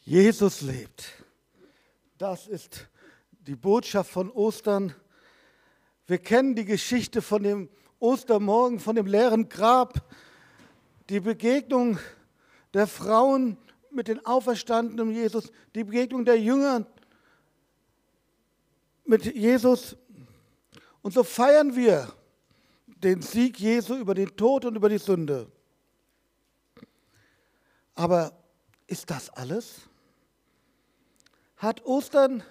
Jesus lebt. Das ist die Botschaft von Ostern. Wir kennen die Geschichte von dem Ostermorgen, von dem leeren Grab, die Begegnung der Frauen mit den auferstandenen Jesus, die Begegnung der Jünger mit Jesus. Und so feiern wir den Sieg Jesu über den Tod und über die Sünde. Aber ist das alles? Hat Ostern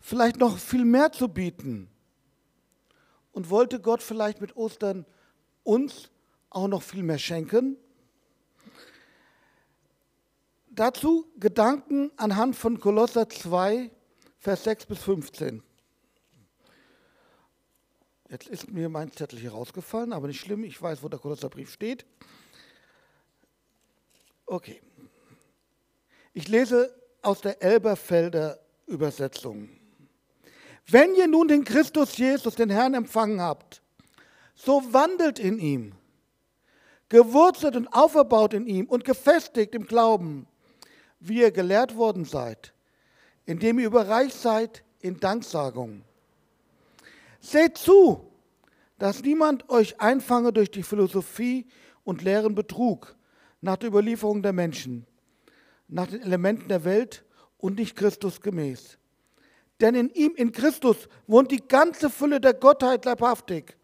vielleicht noch viel mehr zu bieten? Und wollte Gott vielleicht mit Ostern uns auch noch viel mehr schenken? Dazu Gedanken anhand von Kolosser 2, Vers 6 bis 15. Jetzt ist mir mein Zettel hier rausgefallen, aber nicht schlimm, ich weiß, wo der Kolosserbrief steht. Okay. Ich lese aus der Elberfelder Übersetzung. Wenn ihr nun den Christus Jesus, den Herrn, empfangen habt, so wandelt in ihm, gewurzelt und auferbaut in ihm und gefestigt im Glauben, wie ihr gelehrt worden seid, indem ihr überreich seid in Danksagung. Seht zu, dass niemand euch einfange durch die Philosophie und leeren Betrug, nach der Überlieferung der Menschen, nach den Elementen der Welt und nicht Christus gemäß. Denn in ihm, in Christus, wohnt die ganze Fülle der Gottheit leibhaftig.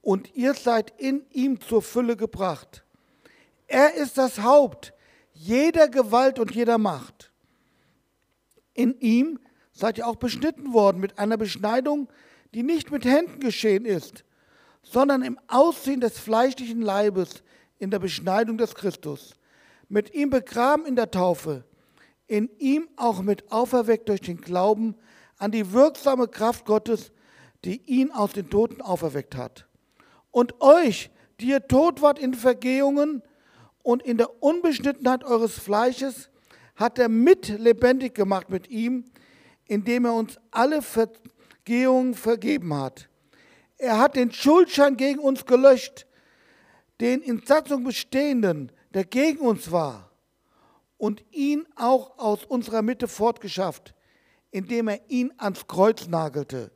Und ihr seid in ihm zur Fülle gebracht. Er ist das Haupt jeder Gewalt und jeder Macht. In ihm seid ihr auch beschnitten worden mit einer Beschneidung, die nicht mit Händen geschehen ist, sondern im Aussehen des fleischlichen Leibes, in der Beschneidung des Christus, mit ihm begraben in der Taufe, in ihm auch mit auferweckt durch den Glauben an die wirksame Kraft Gottes, die ihn aus den Toten auferweckt hat. Und euch, die ihr tot wart in Vergehungen und in der Unbeschnittenheit eures Fleisches, hat er mit lebendig gemacht mit ihm, indem er uns alle Vergehungen vergeben hat. Er hat den Schuldschein gegen uns gelöscht, den in Satzung bestehenden, der gegen uns war, und ihn auch aus unserer Mitte fortgeschafft, indem er ihn ans Kreuz nagelte.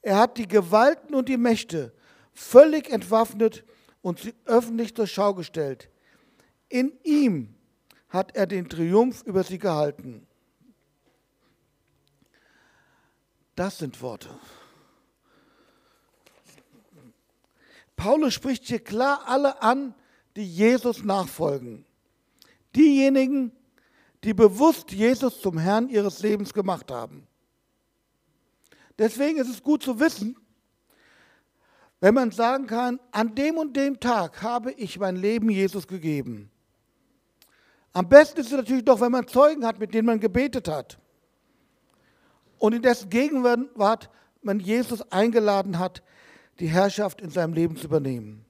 Er hat die Gewalten und die Mächte völlig entwaffnet und sie öffentlich zur Schau gestellt. In ihm hat er den Triumph über sie gehalten. Das sind Worte. Paulus spricht hier klar alle an, die Jesus nachfolgen. Diejenigen, die bewusst Jesus zum Herrn ihres Lebens gemacht haben. Deswegen ist es gut zu wissen, wenn man sagen kann, an dem und dem Tag habe ich mein Leben Jesus gegeben. Am besten ist es natürlich doch, wenn man Zeugen hat, mit denen man gebetet hat. Und in dessen Gegenwart man Jesus eingeladen hat, die Herrschaft in seinem Leben zu übernehmen.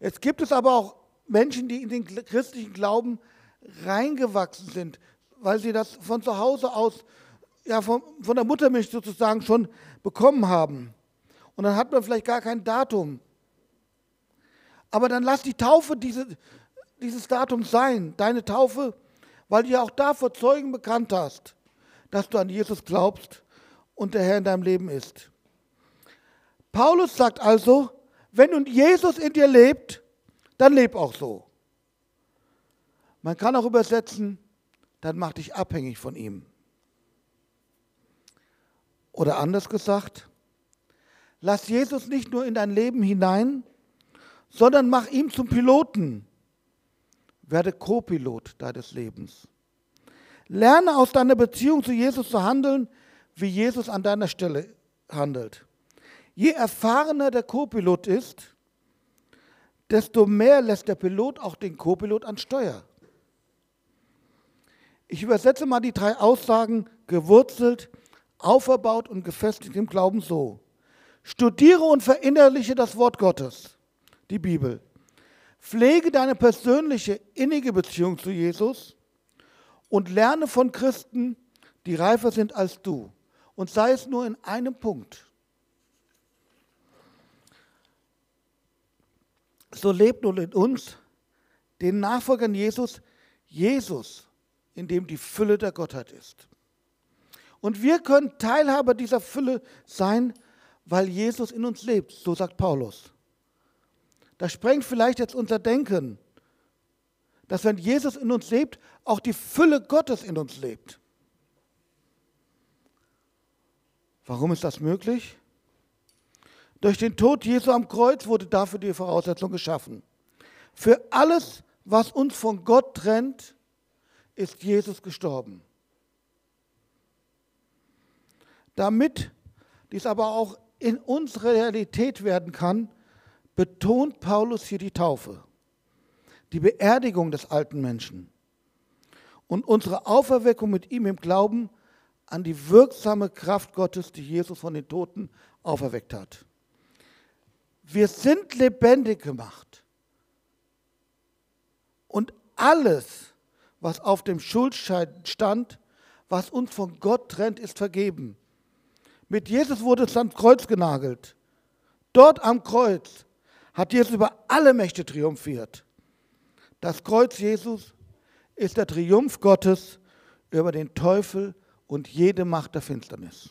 Jetzt gibt es aber auch Menschen, die in den christlichen Glauben reingewachsen sind, weil sie das von zu Hause aus, ja, von, von der Muttermilch sozusagen schon bekommen haben. Und dann hat man vielleicht gar kein Datum. Aber dann lass die Taufe diese, dieses Datum sein, deine Taufe, weil du ja auch da vor Zeugen bekannt hast, dass du an Jesus glaubst und der Herr in deinem Leben ist. Paulus sagt also, wenn nun Jesus in dir lebt, dann leb auch so. Man kann auch übersetzen, dann mach dich abhängig von ihm. Oder anders gesagt, lass Jesus nicht nur in dein Leben hinein, sondern mach ihn zum Piloten. Werde Co-Pilot deines Lebens. Lerne aus deiner Beziehung zu Jesus zu handeln, wie Jesus an deiner Stelle handelt. Je erfahrener der Co-Pilot ist, desto mehr lässt der Pilot auch den Co-Pilot an Steuer. Ich übersetze mal die drei Aussagen gewurzelt, auferbaut und gefestigt im Glauben so. Studiere und verinnerliche das Wort Gottes, die Bibel. Pflege deine persönliche innige Beziehung zu Jesus und lerne von Christen, die reifer sind als du. Und sei es nur in einem Punkt. So lebt nun in uns, den Nachfolgern Jesus, Jesus in dem die Fülle der Gottheit ist. Und wir können Teilhaber dieser Fülle sein, weil Jesus in uns lebt, so sagt Paulus. Das sprengt vielleicht jetzt unser Denken, dass wenn Jesus in uns lebt, auch die Fülle Gottes in uns lebt. Warum ist das möglich? Durch den Tod Jesu am Kreuz wurde dafür die Voraussetzung geschaffen. Für alles, was uns von Gott trennt, ist Jesus gestorben. Damit dies aber auch in uns Realität werden kann, betont Paulus hier die Taufe, die Beerdigung des alten Menschen und unsere Auferweckung mit ihm im Glauben an die wirksame Kraft Gottes, die Jesus von den Toten auferweckt hat. Wir sind lebendig gemacht. Und alles, was auf dem Schuldschein stand, was uns von Gott trennt, ist vergeben. Mit Jesus wurde es ans Kreuz genagelt. Dort am Kreuz hat Jesus über alle Mächte triumphiert. Das Kreuz Jesus ist der Triumph Gottes über den Teufel und jede Macht der Finsternis.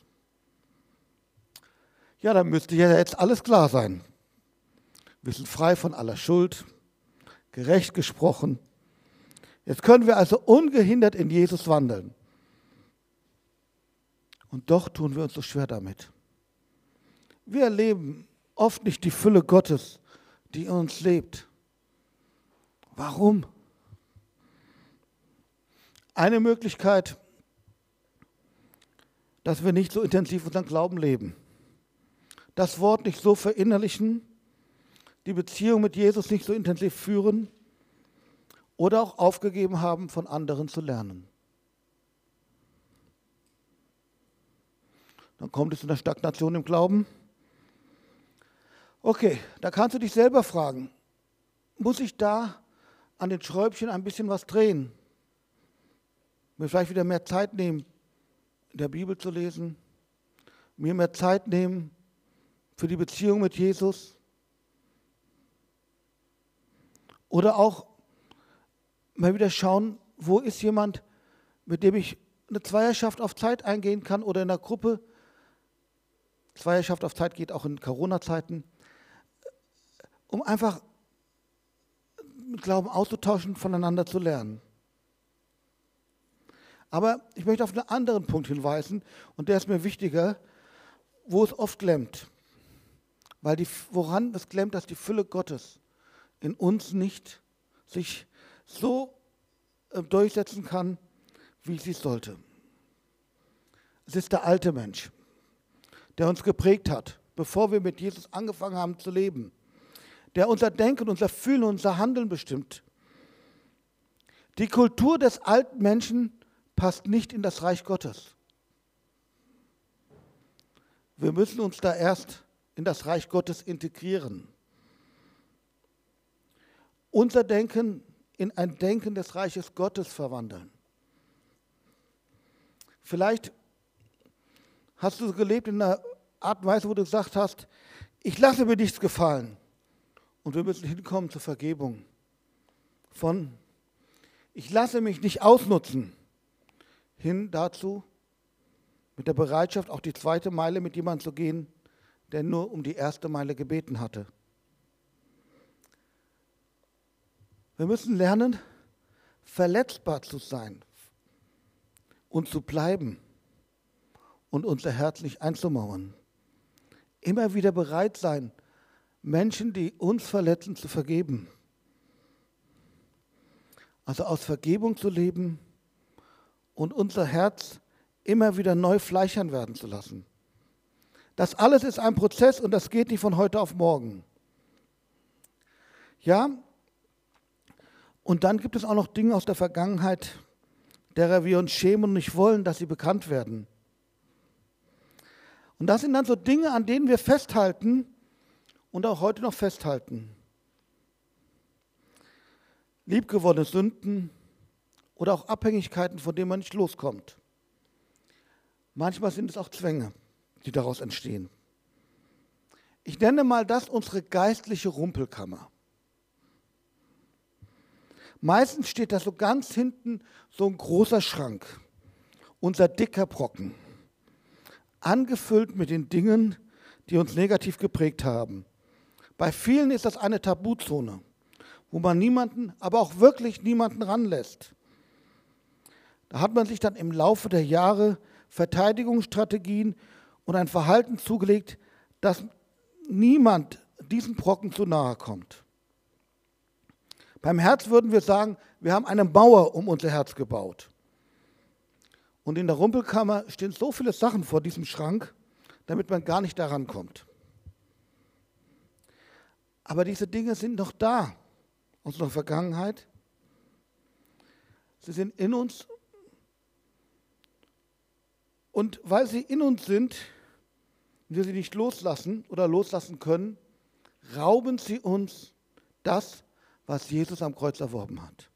Ja, da müsste ja jetzt alles klar sein. Wir sind frei von aller Schuld, gerecht gesprochen. Jetzt können wir also ungehindert in Jesus wandeln. Und doch tun wir uns so schwer damit. Wir erleben oft nicht die Fülle Gottes, die in uns lebt. Warum? Eine Möglichkeit, dass wir nicht so intensiv unseren Glauben leben. Das Wort nicht so verinnerlichen, die Beziehung mit Jesus nicht so intensiv führen oder auch aufgegeben haben, von anderen zu lernen. Dann kommt es in der Stagnation im Glauben. Okay, da kannst du dich selber fragen, muss ich da an den Schräubchen ein bisschen was drehen? Mir vielleicht wieder mehr Zeit nehmen, der Bibel zu lesen, mir mehr Zeit nehmen für die Beziehung mit Jesus. Oder auch mal wieder schauen, wo ist jemand, mit dem ich eine Zweierschaft auf Zeit eingehen kann oder in einer Gruppe, Zweierschaft auf Zeit geht auch in Corona-Zeiten, um einfach Glauben auszutauschen, voneinander zu lernen. Aber ich möchte auf einen anderen Punkt hinweisen, und der ist mir wichtiger, wo es oft klemmt. Weil die, woran es klemmt, dass die Fülle Gottes in uns nicht sich so äh, durchsetzen kann, wie sie sollte. Es ist der alte Mensch der uns geprägt hat, bevor wir mit Jesus angefangen haben zu leben, der unser Denken, unser Fühlen, unser Handeln bestimmt. Die Kultur des alten Menschen passt nicht in das Reich Gottes. Wir müssen uns da erst in das Reich Gottes integrieren. Unser Denken in ein Denken des Reiches Gottes verwandeln. Vielleicht hast du gelebt in einer Art und Weise, wo du gesagt hast, ich lasse mir nichts gefallen. Und wir müssen hinkommen zur Vergebung. Von, ich lasse mich nicht ausnutzen, hin dazu, mit der Bereitschaft, auch die zweite Meile mit jemandem zu gehen, der nur um die erste Meile gebeten hatte. Wir müssen lernen, verletzbar zu sein und zu bleiben und unser Herz nicht einzumauern. Immer wieder bereit sein, Menschen, die uns verletzen, zu vergeben. Also aus Vergebung zu leben und unser Herz immer wieder neu fleischern werden zu lassen. Das alles ist ein Prozess und das geht nicht von heute auf morgen. Ja, und dann gibt es auch noch Dinge aus der Vergangenheit, derer wir uns schämen und nicht wollen, dass sie bekannt werden. Und das sind dann so Dinge, an denen wir festhalten und auch heute noch festhalten. Liebgewonnene Sünden oder auch Abhängigkeiten, von denen man nicht loskommt. Manchmal sind es auch Zwänge, die daraus entstehen. Ich nenne mal das unsere geistliche Rumpelkammer. Meistens steht da so ganz hinten so ein großer Schrank, unser dicker Brocken, angefüllt mit den Dingen, die uns negativ geprägt haben. Bei vielen ist das eine Tabuzone, wo man niemanden, aber auch wirklich niemanden ranlässt. Da hat man sich dann im Laufe der Jahre Verteidigungsstrategien und ein Verhalten zugelegt, dass niemand diesem Brocken zu nahe kommt. Beim Herz würden wir sagen, wir haben eine Mauer um unser Herz gebaut. Und in der Rumpelkammer stehen so viele Sachen vor diesem Schrank, damit man gar nicht daran kommt. Aber diese Dinge sind noch da aus unserer Vergangenheit. Sie sind in uns. Und weil sie in uns sind, und wir sie nicht loslassen oder loslassen können, rauben sie uns das, was Jesus am Kreuz erworben hat.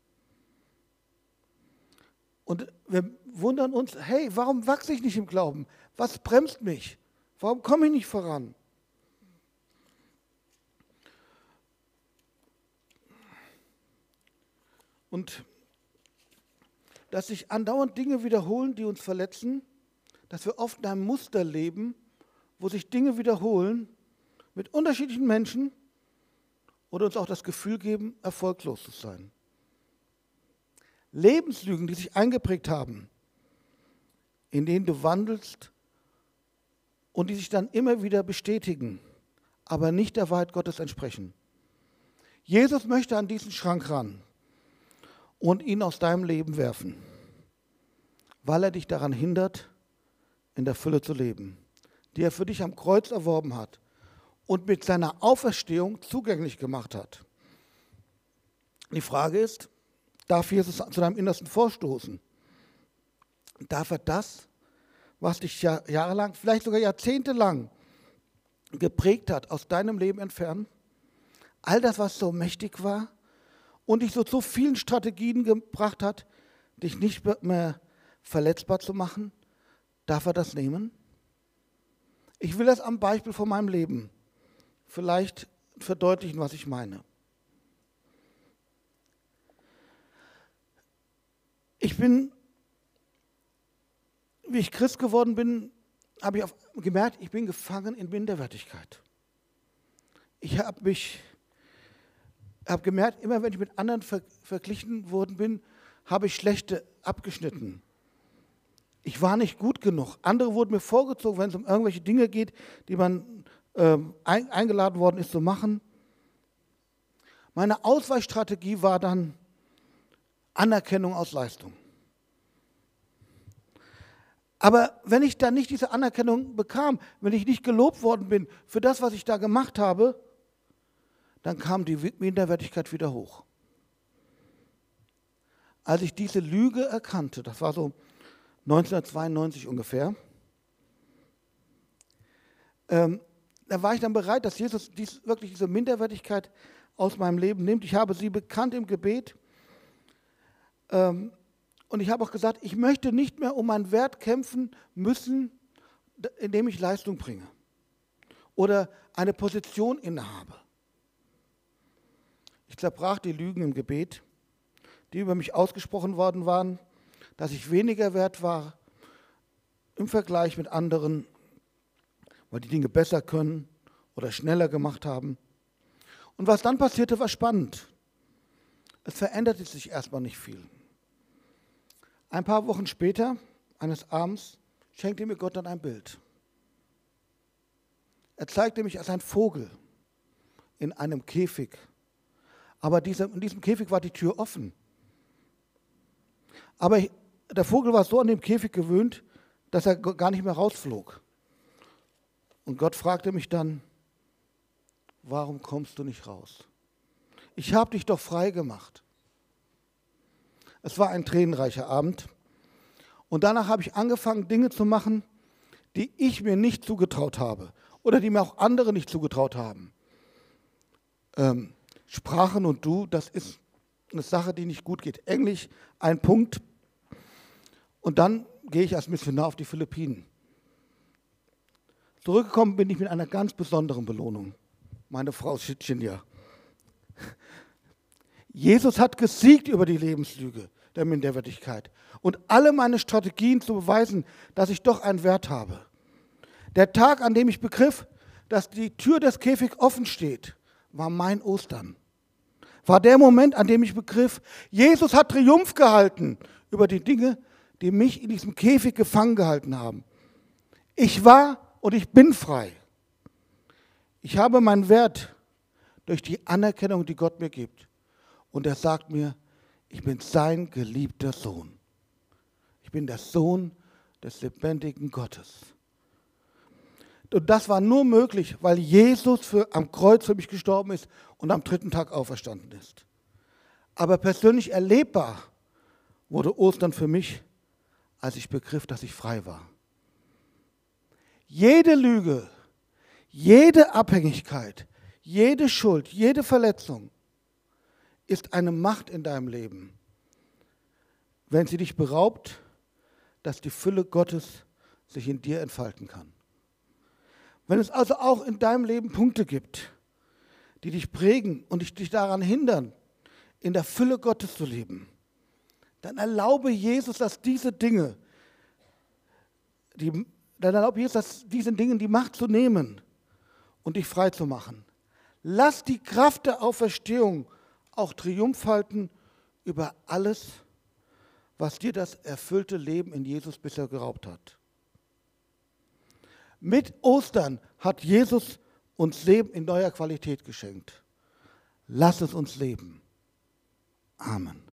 Und wir wundern uns, hey, warum wachse ich nicht im Glauben? Was bremst mich? Warum komme ich nicht voran? Und dass sich andauernd Dinge wiederholen, die uns verletzen, dass wir oft in einem Muster leben, wo sich Dinge wiederholen mit unterschiedlichen Menschen oder uns auch das Gefühl geben, erfolglos zu sein. Lebenslügen, die sich eingeprägt haben, in denen du wandelst und die sich dann immer wieder bestätigen, aber nicht der Wahrheit Gottes entsprechen. Jesus möchte an diesen Schrank ran und ihn aus deinem Leben werfen, weil er dich daran hindert, in der Fülle zu leben, die er für dich am Kreuz erworben hat und mit seiner Auferstehung zugänglich gemacht hat. Die Frage ist, darf Jesus zu deinem Innersten vorstoßen? Darf er das, was dich jahrelang, vielleicht sogar jahrzehntelang geprägt hat, aus deinem Leben entfernen? All das, was so mächtig war und dich so zu vielen Strategien gebracht hat, dich nicht mehr verletzbar zu machen, darf er das nehmen? Ich will das am Beispiel von meinem Leben vielleicht verdeutlichen, was ich meine. Ich bin, wie ich Christ geworden bin, habe ich gemerkt, ich bin gefangen in Minderwertigkeit. Ich habe mich, habe gemerkt, immer wenn ich mit anderen ver verglichen worden bin, habe ich schlechte abgeschnitten. Ich war nicht gut genug. Andere wurden mir vorgezogen, wenn es um irgendwelche Dinge geht, die man ähm, ein, eingeladen worden ist zu machen. Meine Ausweichstrategie war dann Anerkennung aus Leistung. Aber wenn ich dann nicht diese Anerkennung bekam, wenn ich nicht gelobt worden bin für das, was ich da gemacht habe, dann kam die Minderwertigkeit wieder hoch. Als ich diese Lüge erkannte, das war so 1992 ungefähr, ähm, da war ich dann bereit, dass Jesus dies, wirklich diese Minderwertigkeit aus meinem Leben nimmt. Ich habe sie bekannt im Gebet. Ähm, und ich habe auch gesagt, ich möchte nicht mehr um meinen Wert kämpfen müssen, indem ich Leistung bringe oder eine Position innehabe. Ich zerbrach die Lügen im Gebet, die über mich ausgesprochen worden waren, dass ich weniger wert war im Vergleich mit anderen weil die Dinge besser können oder schneller gemacht haben. Und was dann passierte, war spannend. Es veränderte sich erstmal nicht viel. Ein paar Wochen später, eines Abends, schenkte mir Gott dann ein Bild. Er zeigte mich als ein Vogel in einem Käfig. Aber diese, in diesem Käfig war die Tür offen. Aber der Vogel war so an dem Käfig gewöhnt, dass er gar nicht mehr rausflog. Und Gott fragte mich dann, warum kommst du nicht raus? Ich habe dich doch frei gemacht. Es war ein tränenreicher Abend. Und danach habe ich angefangen, Dinge zu machen, die ich mir nicht zugetraut habe oder die mir auch andere nicht zugetraut haben. Ähm, Sprachen und du, das ist eine Sache, die nicht gut geht. Englisch, ein Punkt. Und dann gehe ich als Missionar auf die Philippinen. Zurückgekommen bin ich mit einer ganz besonderen Belohnung. Meine Frau Schitschinja. Jesus hat gesiegt über die Lebenslüge der Minderwertigkeit und alle meine Strategien zu beweisen, dass ich doch einen Wert habe. Der Tag, an dem ich begriff, dass die Tür des Käfigs offen steht, war mein Ostern. War der Moment, an dem ich begriff, Jesus hat Triumph gehalten über die Dinge, die mich in diesem Käfig gefangen gehalten haben. Ich war und ich bin frei. Ich habe meinen Wert durch die Anerkennung, die Gott mir gibt. Und er sagt mir, ich bin sein geliebter Sohn. Ich bin der Sohn des lebendigen Gottes. Und das war nur möglich, weil Jesus für, am Kreuz für mich gestorben ist und am dritten Tag auferstanden ist. Aber persönlich erlebbar wurde Ostern für mich, als ich begriff, dass ich frei war. Jede Lüge, jede Abhängigkeit, jede Schuld, jede Verletzung ist eine Macht in deinem Leben, wenn sie dich beraubt, dass die Fülle Gottes sich in dir entfalten kann. Wenn es also auch in deinem Leben Punkte gibt, die dich prägen und dich daran hindern, in der Fülle Gottes zu leben, dann erlaube Jesus, dass diese Dinge, die, dann erlaube Jesus, diesen Dingen die Macht zu nehmen und dich frei zu machen. Lass die Kraft der Auferstehung auch Triumph halten über alles, was dir das erfüllte Leben in Jesus bisher geraubt hat. Mit Ostern hat Jesus uns Leben in neuer Qualität geschenkt. Lass es uns leben. Amen.